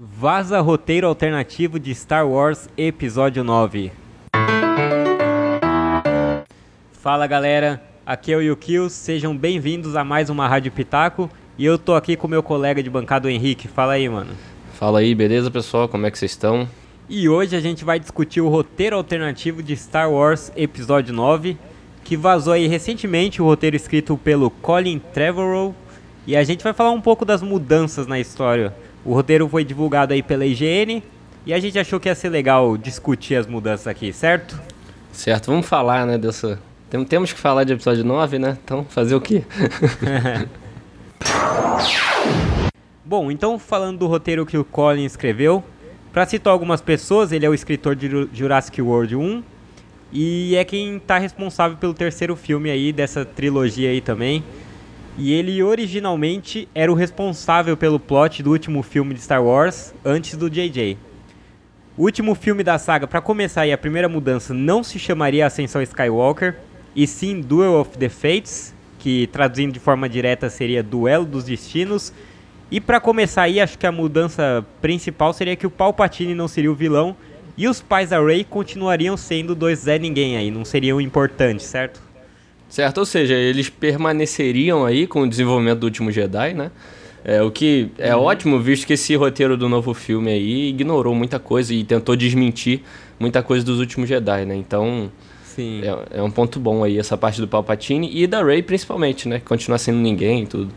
Vaza roteiro alternativo de Star Wars Episódio 9. Fala galera, aqui é o Yukio, sejam bem-vindos a mais uma Rádio Pitaco e eu tô aqui com meu colega de bancada, o Henrique. Fala aí, mano. Fala aí, beleza pessoal? Como é que vocês estão? E hoje a gente vai discutir o roteiro alternativo de Star Wars Episódio 9, que vazou aí recentemente, o roteiro escrito pelo Colin Trevorrow, e a gente vai falar um pouco das mudanças na história. O roteiro foi divulgado aí pela IGN e a gente achou que ia ser legal discutir as mudanças aqui, certo? Certo, vamos falar, né, dessa... Temos que falar de episódio 9, né? Então, fazer o quê? Bom, então falando do roteiro que o Colin escreveu, para citar algumas pessoas, ele é o escritor de Jurassic World 1 e é quem está responsável pelo terceiro filme aí dessa trilogia aí também. E ele originalmente era o responsável pelo plot do último filme de Star Wars, antes do JJ. O último filme da saga, para começar aí, a primeira mudança não se chamaria Ascensão Skywalker, e sim Duel of the Fates, que traduzindo de forma direta seria Duelo dos Destinos. E para começar aí, acho que a mudança principal seria que o Palpatine não seria o vilão e os pais da Rey continuariam sendo dois Zé Ninguém aí, não seriam importantes, certo? Certo, ou seja, eles permaneceriam aí com o desenvolvimento do último Jedi, né? É, o que é uhum. ótimo, visto que esse roteiro do novo filme aí ignorou muita coisa e tentou desmentir muita coisa dos últimos Jedi, né? Então, Sim. É, é um ponto bom aí essa parte do Palpatine e da Rey principalmente, né? Continuar sendo ninguém e tudo.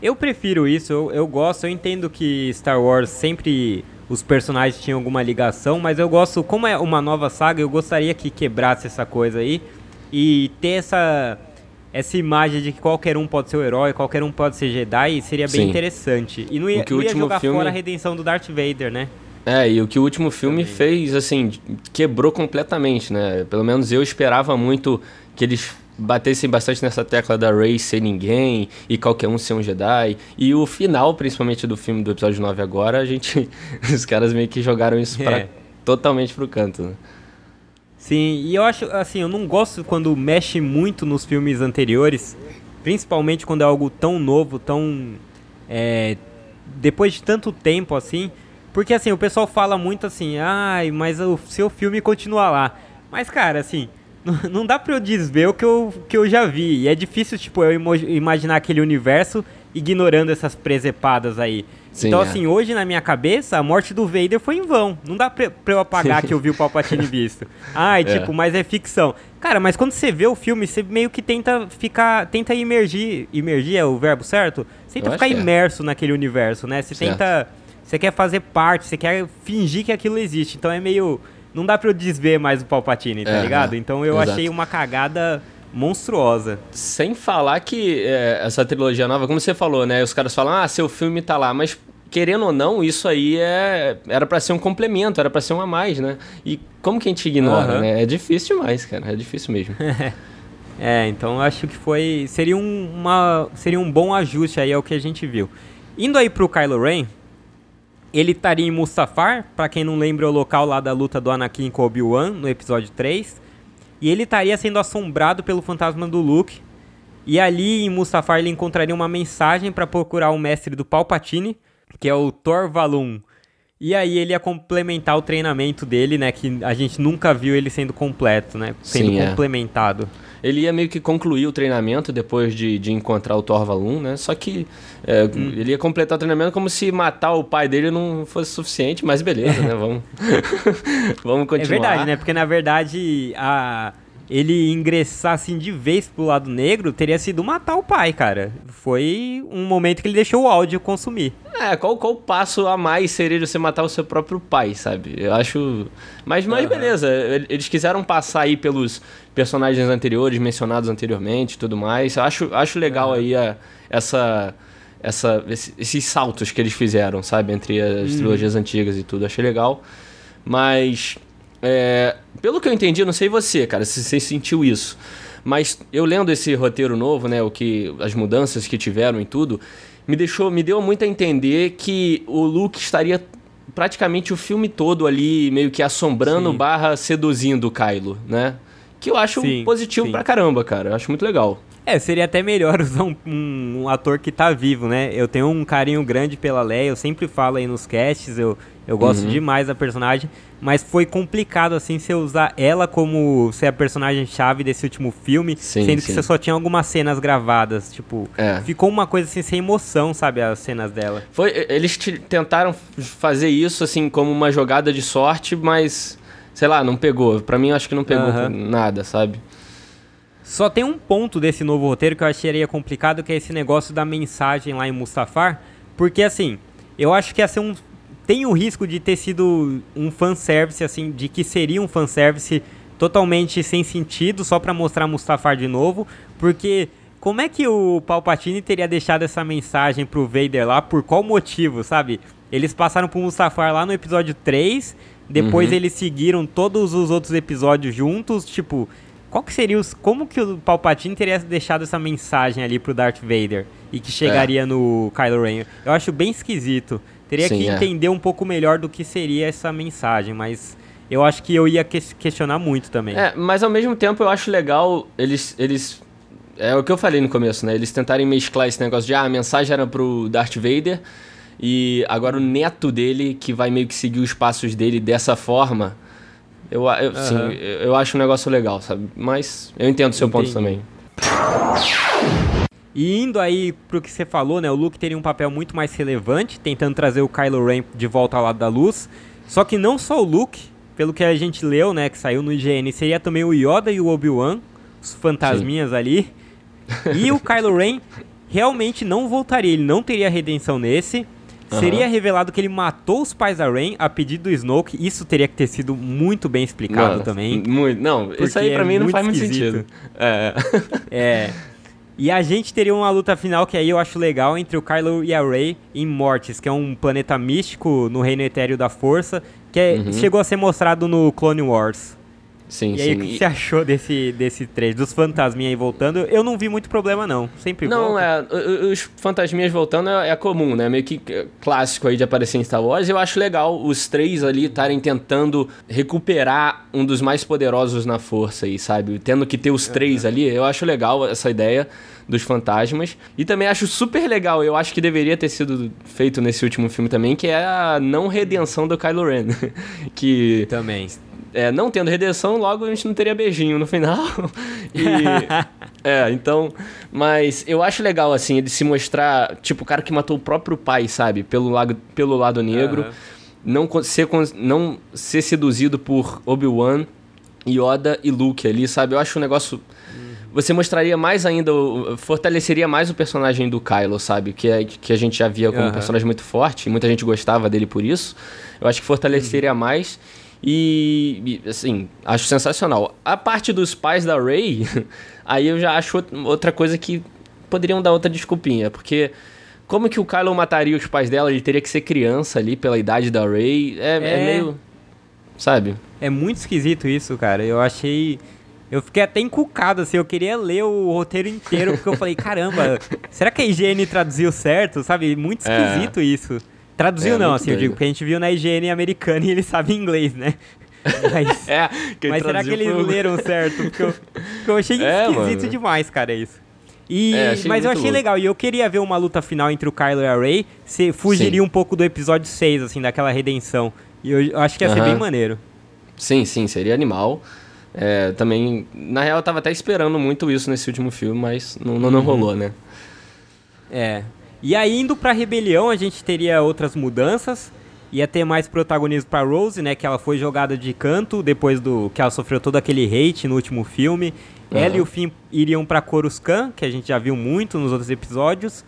Eu prefiro isso, eu, eu gosto, eu entendo que Star Wars sempre os personagens tinham alguma ligação, mas eu gosto, como é uma nova saga, eu gostaria que quebrasse essa coisa aí e ter essa essa imagem de que qualquer um pode ser o herói, qualquer um pode ser Jedi, seria bem Sim. interessante. E não ia, não ia jogar filme... fora a redenção do Darth Vader, né? É, e o que o último filme Também. fez, assim, quebrou completamente, né? Pelo menos eu esperava muito que eles batessem bastante nessa tecla da Rey ser ninguém e qualquer um ser um Jedi. E o final, principalmente do filme do episódio 9 agora, a gente. os caras meio que jogaram isso é. pra, totalmente pro canto, né? Sim, e eu acho, assim, eu não gosto quando mexe muito nos filmes anteriores, principalmente quando é algo tão novo, tão. É, depois de tanto tempo assim. Porque assim, o pessoal fala muito assim, ai, mas o seu filme continua lá. Mas, cara, assim, não, não dá pra eu desver o que eu, que eu já vi. E é difícil, tipo, eu imaginar aquele universo ignorando essas presepadas aí. Sim, então, é. assim, hoje na minha cabeça, a morte do Vader foi em vão. Não dá pra, pra eu apagar que eu vi o Palpatine visto. Ai, é. tipo, mas é ficção. Cara, mas quando você vê o filme, você meio que tenta ficar. Tenta imergir. Imergir é o verbo certo? Você tenta eu ficar é. imerso é. naquele universo, né? Você certo. tenta. Você quer fazer parte, você quer fingir que aquilo existe. Então é meio. Não dá pra eu desver mais o Palpatine, tá é, ligado? Então eu Exato. achei uma cagada monstruosa. Sem falar que é, essa trilogia nova, como você falou, né? Os caras falam, ah, seu filme tá lá, mas querendo ou não, isso aí é era para ser um complemento, era para ser um a mais, né? E como que a gente ignora, uhum. né? É difícil demais, cara, é difícil mesmo. é, então acho que foi seria um, uma seria um bom ajuste aí ao que a gente viu. Indo aí pro Kylo Ren, ele estaria em Mustafar, para quem não lembra é o local lá da luta do Anakin com Obi-Wan no episódio 3. E ele estaria sendo assombrado pelo fantasma do Luke. E ali em Mustafar ele encontraria uma mensagem para procurar o mestre do Palpatine, que é o Thor Valum. E aí ele ia complementar o treinamento dele, né? Que a gente nunca viu ele sendo completo, né? Sendo Sim, é. complementado. É. Ele ia meio que concluir o treinamento depois de, de encontrar o Thor Valum, né? Só que é, hum. ele ia completar o treinamento como se matar o pai dele não fosse suficiente, mas beleza, né? Vamos, Vamos continuar. É verdade, né? Porque na verdade a ele ingressar assim de vez pro lado negro teria sido matar o pai, cara. Foi um momento que ele deixou o áudio consumir. É, qual, qual passo a mais seria você matar o seu próprio pai, sabe? Eu acho. Mas, mas uhum. beleza, eles quiseram passar aí pelos personagens anteriores, mencionados anteriormente tudo mais. Eu acho, acho legal uhum. aí a, essa. Essa, esses saltos que eles fizeram, sabe? Entre as uhum. trilogias antigas e tudo. Achei legal. Mas é, pelo que eu entendi, não sei você, cara, se você sentiu isso. Mas eu lendo esse roteiro novo, né, o que as mudanças que tiveram e tudo, me deixou, me deu muito a entender que o Luke estaria praticamente o filme todo ali meio que assombrando barra seduzindo o Kylo, né? Que eu acho sim, positivo sim. pra caramba, cara. Eu acho muito legal. É, seria até melhor usar um, um, um, ator que tá vivo, né? Eu tenho um carinho grande pela Leia, eu sempre falo aí nos casts, eu, eu gosto uhum. demais da personagem, mas foi complicado, assim, você usar ela como ser a personagem-chave desse último filme, sim, sendo sim. que você só tinha algumas cenas gravadas, tipo, é. ficou uma coisa assim, sem emoção, sabe, as cenas dela. Foi, eles tentaram fazer isso, assim, como uma jogada de sorte, mas, sei lá, não pegou. Pra mim, eu acho que não pegou uhum. nada, sabe? Só tem um ponto desse novo roteiro que eu acharia complicado, que é esse negócio da mensagem lá em Mustafar. Porque assim, eu acho que ia ser um. Tem o risco de ter sido um fanservice, assim, de que seria um fanservice totalmente sem sentido, só para mostrar Mustafar de novo. Porque como é que o Palpatine teria deixado essa mensagem pro Vader lá? Por qual motivo, sabe? Eles passaram pro Mustafar lá no episódio 3, depois uhum. eles seguiram todos os outros episódios juntos, tipo, qual que seria os. Como que o Palpatine teria deixado essa mensagem ali pro Darth Vader e que chegaria é. no Kylo Ren? Eu acho bem esquisito. Teria Sim, que é. entender um pouco melhor do que seria essa mensagem, mas eu acho que eu ia que questionar muito também. É, mas ao mesmo tempo eu acho legal eles. eles é o que eu falei no começo, né? Eles tentarem mesclar esse negócio de ah, a mensagem era pro Darth Vader e agora o neto dele que vai meio que seguir os passos dele dessa forma eu, eu uhum. sim, eu, eu acho um negócio legal, sabe? Mas eu entendo o seu Entendi. ponto também. E indo aí pro que você falou, né? O Luke teria um papel muito mais relevante, tentando trazer o Kylo Ren de volta ao lado da luz. Só que não só o Luke, pelo que a gente leu, né? Que saiu no IGN, seria também o Yoda e o Obi-Wan, os fantasminhas Sim. ali. E o Kylo Ren realmente não voltaria, ele não teria redenção nesse. Seria revelado que ele matou os pais da Rain a pedido do Snoke. Isso teria que ter sido muito bem explicado Nossa, também. Muito. Não, isso aí pra é mim não faz esquisito. muito sentido. É. é. E a gente teria uma luta final que aí eu acho legal entre o Kylo e a Rey em Mortis, que é um planeta místico no reino etéreo da força, que é, uhum. chegou a ser mostrado no Clone Wars. Sim, e aí, sim. o que você achou desse, desse trecho? Dos fantasminhas aí voltando? Eu não vi muito problema, não. Sempre Não, volta. é. Os fantasminhas voltando é, é, comum, né? Meio que clássico aí de aparecer em Star Wars. Eu acho legal os três ali estarem tentando recuperar um dos mais poderosos na força aí, sabe? Tendo que ter os três ali. Eu acho legal essa ideia dos fantasmas. E também acho super legal, eu acho que deveria ter sido feito nesse último filme também, que é a não redenção do Kylo Ren. que. Também é, não tendo redenção, logo a gente não teria beijinho no final. e, é, então. Mas eu acho legal, assim, ele se mostrar, tipo, o cara que matou o próprio pai, sabe? Pelo lado, pelo lado negro. Uhum. Não, ser, não ser seduzido por Obi-Wan, Yoda e Luke ali, sabe? Eu acho um negócio. Você mostraria mais ainda, fortaleceria mais o personagem do Kylo, sabe? Que, é, que a gente já via como uhum. um personagem muito forte, e muita gente gostava dele por isso. Eu acho que fortaleceria uhum. mais. E, assim, acho sensacional. A parte dos pais da Ray, aí eu já acho outra coisa que poderiam dar outra desculpinha, porque como que o Kylo mataria os pais dela? Ele teria que ser criança ali pela idade da Ray. É, é... é meio. Sabe? É muito esquisito isso, cara. Eu achei. Eu fiquei até encucado, assim, eu queria ler o roteiro inteiro, porque eu falei, caramba, será que a IGN traduziu certo? Sabe? Muito é. esquisito é. isso. Traduziu é, não, assim, doido. eu digo, porque a gente viu na higiene americana e ele sabe inglês, né? Mas, é, mas será que eles foi... leram certo? Porque eu, porque eu achei é, esquisito mano. demais, cara, isso. E, é, mas eu achei louco. legal, e eu queria ver uma luta final entre o Kylo e a Rey, se fugiria sim. um pouco do episódio 6, assim, daquela redenção. E eu, eu acho que ia uh -huh. ser bem maneiro. Sim, sim, seria animal. É, também, na real, eu tava até esperando muito isso nesse último filme, mas não, não, não uhum. rolou, né? É, e aí, indo pra Rebelião, a gente teria outras mudanças. Ia ter mais protagonismo pra Rose, né? Que ela foi jogada de canto depois do que ela sofreu todo aquele hate no último filme. Uhum. Ela e o Finn iriam pra Coruscant, que a gente já viu muito nos outros episódios.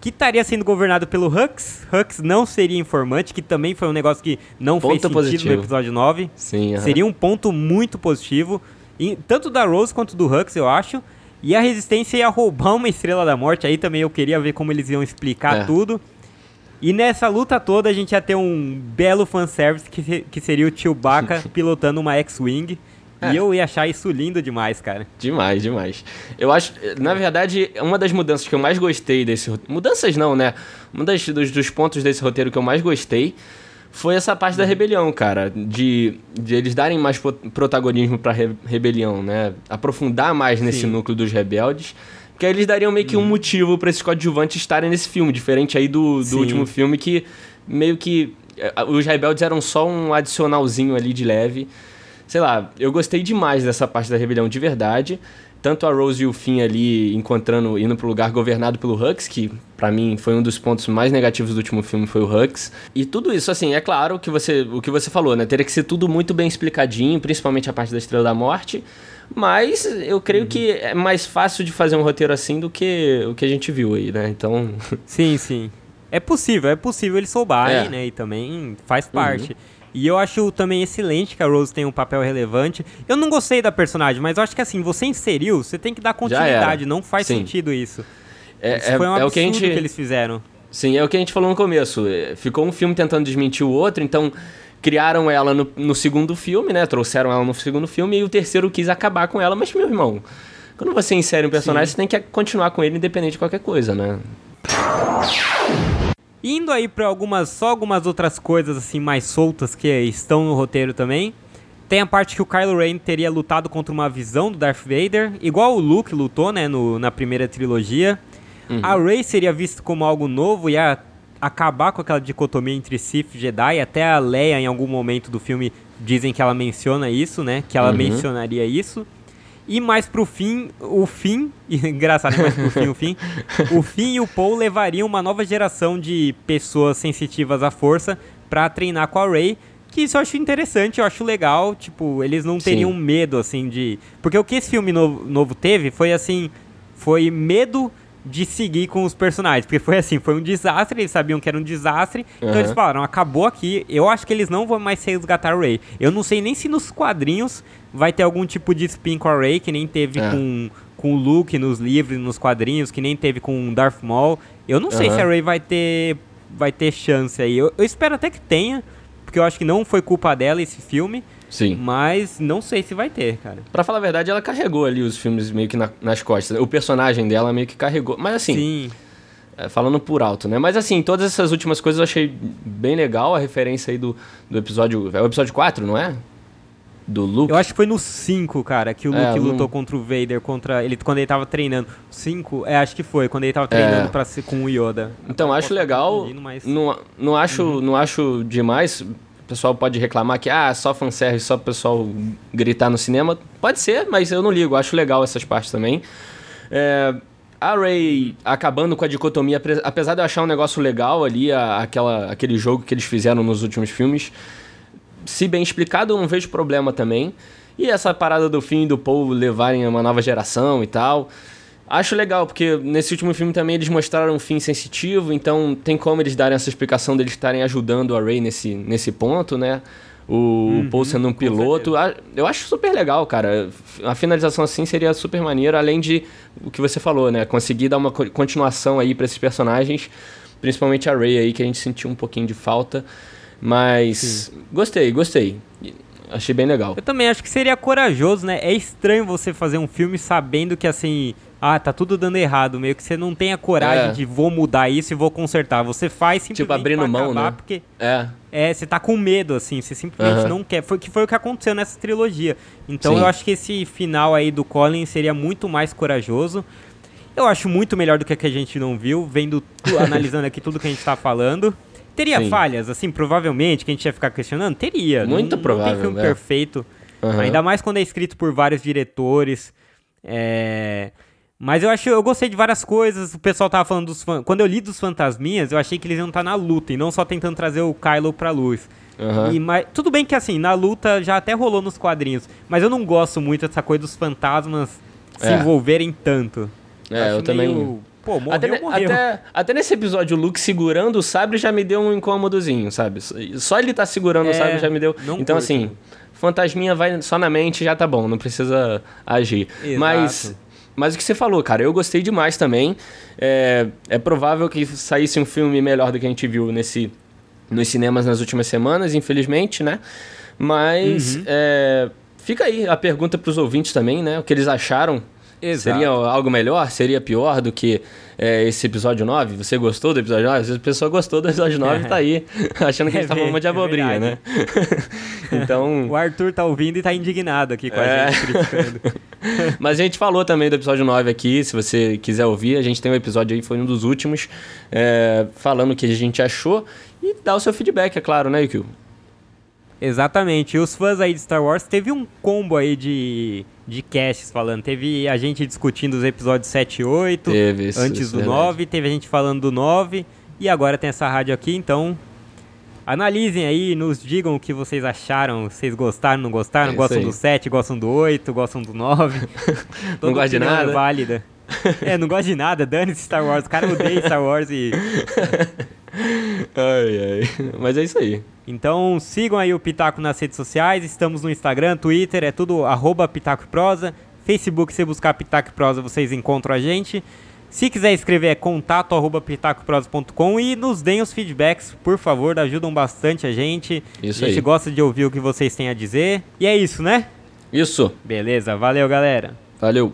Que estaria sendo governado pelo Hux. Hux não seria informante, que também foi um negócio que não ponto fez sentido positivo. no episódio 9. Sim, uhum. Seria um ponto muito positivo. tanto da Rose quanto do Hux, eu acho. E a Resistência ia roubar uma Estrela da Morte. Aí também eu queria ver como eles iam explicar é. tudo. E nessa luta toda a gente ia ter um belo fanservice que, que seria o Chewbacca pilotando uma X-Wing. É. E eu ia achar isso lindo demais, cara. Demais, demais. Eu acho, na verdade, uma das mudanças que eu mais gostei desse Mudanças não, né? Um das, dos, dos pontos desse roteiro que eu mais gostei foi essa parte da rebelião, cara. De, de eles darem mais protagonismo pra re rebelião, né? Aprofundar mais nesse Sim. núcleo dos rebeldes. Porque aí eles dariam meio que um motivo para esses coadjuvantes estarem nesse filme, diferente aí do, do Sim. último filme que meio que eh, os rebeldes eram só um adicionalzinho ali de leve. Sei lá, eu gostei demais dessa parte da rebelião de verdade. Tanto a Rose e o Finn ali encontrando, indo pro lugar governado pelo Hux, que pra mim foi um dos pontos mais negativos do último filme, foi o Hux. E tudo isso, assim, é claro que você, o que você falou, né? Teria que ser tudo muito bem explicadinho, principalmente a parte da Estrela da Morte. Mas eu creio que é mais fácil de fazer um roteiro assim do que o que a gente viu aí, né? Então. Sim, sim. É possível, é possível eles soubarem, É. Uhum. né? E também faz parte. E eu acho também excelente que a Rose tem um papel relevante. Eu não gostei da personagem, mas eu acho que assim, você inseriu, você tem que dar continuidade. Não faz Sim. sentido isso. É, isso é, foi um é absurdo o que a gente. que eles fizeram. Sim, é o que a gente falou no começo. É, Ficou um filme tentando desmentir o outro, então criaram ela no, no segundo filme, né? Trouxeram ela no segundo filme e o terceiro quis acabar com ela. Mas, meu irmão, quando você insere um personagem, Sim. você tem que continuar com ele independente de qualquer coisa, né? Indo aí pra algumas, só algumas outras coisas assim mais soltas que estão no roteiro também. Tem a parte que o Kylo Ren teria lutado contra uma visão do Darth Vader, igual o Luke lutou, né, no, na primeira trilogia. A Rey seria vista como algo novo e ia acabar com aquela dicotomia entre Sith e Jedi. Até a Leia, em algum momento do filme, dizem que ela menciona isso, né? Que ela Uhum. mencionaria isso. E mais pro fim, o fim, engraçado, mais pro fim, o fim, o fim e o Paul levariam uma nova geração de pessoas sensitivas à força pra treinar com a Rey, que isso eu acho interessante, eu acho legal, tipo, eles não teriam Sim. medo, assim, de... Porque o que esse filme novo, novo teve foi, assim, foi medo de seguir com os personagens, porque foi assim, foi um desastre, eles sabiam que era um desastre, então Aham. eles falaram, acabou aqui, eu acho que eles não vão mais resgatar a Rey. Eu não sei nem se nos quadrinhos vai ter algum tipo de spin com a Rey, que nem teve É. com, com o Luke nos livros, nos quadrinhos, que nem teve com o Darth Maul. Eu não sei Aham. se a Rey vai ter, vai ter chance aí. Eu, eu espero até que tenha, porque eu acho que não foi culpa dela esse filme, Sim. mas não sei se vai ter, cara. Pra falar a verdade, ela carregou ali os filmes meio que na- nas costas. O personagem dela meio que carregou. Mas assim, Sim. É, falando por alto, né? Mas assim, todas essas últimas coisas eu achei bem legal. A referência aí do, do episódio. É o episódio 4, não é? Do Luke. Eu acho que foi no 5, cara, que o É, Luke lutou contra o Vader, contra ele quando ele tava treinando. 5, é, acho que foi, quando ele tava treinando É. pra ser com o Yoda. Então, acho legal. mas- Não, não, acho, não acho demais. O pessoal pode reclamar que, ah, só fanservice, só o pessoal gritar no cinema. Pode ser, mas eu não ligo. Acho legal essas partes também. É, a Ray acabando com a dicotomia, apesar de eu achar um negócio legal ali, a- aquela, aquele jogo que eles fizeram nos últimos filmes, se bem explicado, eu não vejo problema também. E essa parada do fim do Paul levarem uma nova geração e tal. Acho legal, porque nesse último filme também eles mostraram um fim sensitivo, então tem como eles darem essa explicação deles estarem ajudando a Ray nesse, nesse ponto, né? O Paul sendo um piloto. Eu acho super legal, cara. A finalização assim seria super maneiro, além de o que você falou, né? Conseguir dar uma co- continuação aí pra esses personagens, principalmente a Ray aí, que a gente sentiu um pouquinho de falta. Mas gostei, gostei. Achei bem legal. Eu também acho que seria corajoso, né? É estranho você fazer um filme sabendo que assim, ah, tá tudo dando errado, meio que você não tem a coragem É. de vou mudar isso e vou consertar. Você faz simplesmente abrindo pra mão, acabar, né? porque É, é, você tá com medo assim, você simplesmente Aham. não quer. Foi que foi o que aconteceu nessa trilogia. Então Sim. eu acho que esse final aí do Colin seria muito mais corajoso. Eu acho muito melhor do que a que a gente não viu, vendo, analisando aqui tudo que a gente tá falando. Teria Sim. falhas, assim, provavelmente, que a gente ia ficar questionando? Teria. Muito não, Não provável, tem filme é. perfeito. Aham. Ainda mais quando é escrito por vários diretores. É... Mas eu acho, eu gostei de várias coisas. O pessoal tava falando dos fan... Quando eu li dos fantasminhas, eu achei que eles iam estar na luta e não só tentando trazer o Kylo pra luz. Aham. E, mas, tudo bem que assim, na luta já até rolou nos quadrinhos. Mas eu não gosto muito dessa coisa dos fantasmas se É. envolverem tanto. É, eu acho também- meio- Pô, morreu, até, morreu. até, até nesse episódio, o Luke segurando o sabre já me deu um incômodozinho, sabe? Só ele tá segurando o É, sabre já me deu. Então, curto. assim, fantasminha vai só na mente já tá bom, não precisa agir. Exato. Mas. Mas o que você falou, cara, eu gostei demais também. É, é provável que saísse um filme melhor do que a gente viu nesse, nos cinemas nas últimas semanas, infelizmente, né? Mas Uhum. é, fica aí a pergunta pros ouvintes também, né? O que eles acharam. Exato. Seria algo melhor? Seria pior do que é, esse episódio 9? Você gostou do episódio 9? Às vezes a pessoa gostou do episódio 9 e tá aí, achando que a gente tá É falando de ver- é abobrinha, né? então. O Arthur tá ouvindo e tá indignado aqui com É. a gente, criticando. Mas a gente falou também do episódio 9 aqui, se você quiser ouvir, a gente tem um episódio aí, foi um dos últimos, é, falando o que a gente achou e dá o seu feedback, é claro, né, Yukio? Exatamente. E os fãs aí de Star Wars, teve um combo aí de, de casts falando. Teve a gente discutindo os episódios 7 e 8, Teve isso, antes isso do é verdade. 9, teve a gente falando do 9, e agora tem essa rádio aqui, então... Analisem aí, nos digam o que vocês acharam, vocês gostaram, não gostaram, É gostam do 7, gostam do 8, gostam do 9. Toda gosta de é nada? válida. É, não gosta de nada, dane-se Star Wars. O cara odeia Star Wars e Ai, ai. Mas é isso aí. Então sigam aí o Pitaco nas redes sociais, estamos no Instagram, Twitter, é tudo arroba Pitaco Prosa. Facebook, se buscar Pitaco Prosa, vocês encontram a gente. Se quiser escrever é contato arroba pitacoprosa.com e nos deem os feedbacks, por favor, ajudam bastante a gente. Isso a gente aí. gosta de ouvir o que vocês têm a dizer. E é isso, né? Isso. Beleza, valeu galera. Valeu.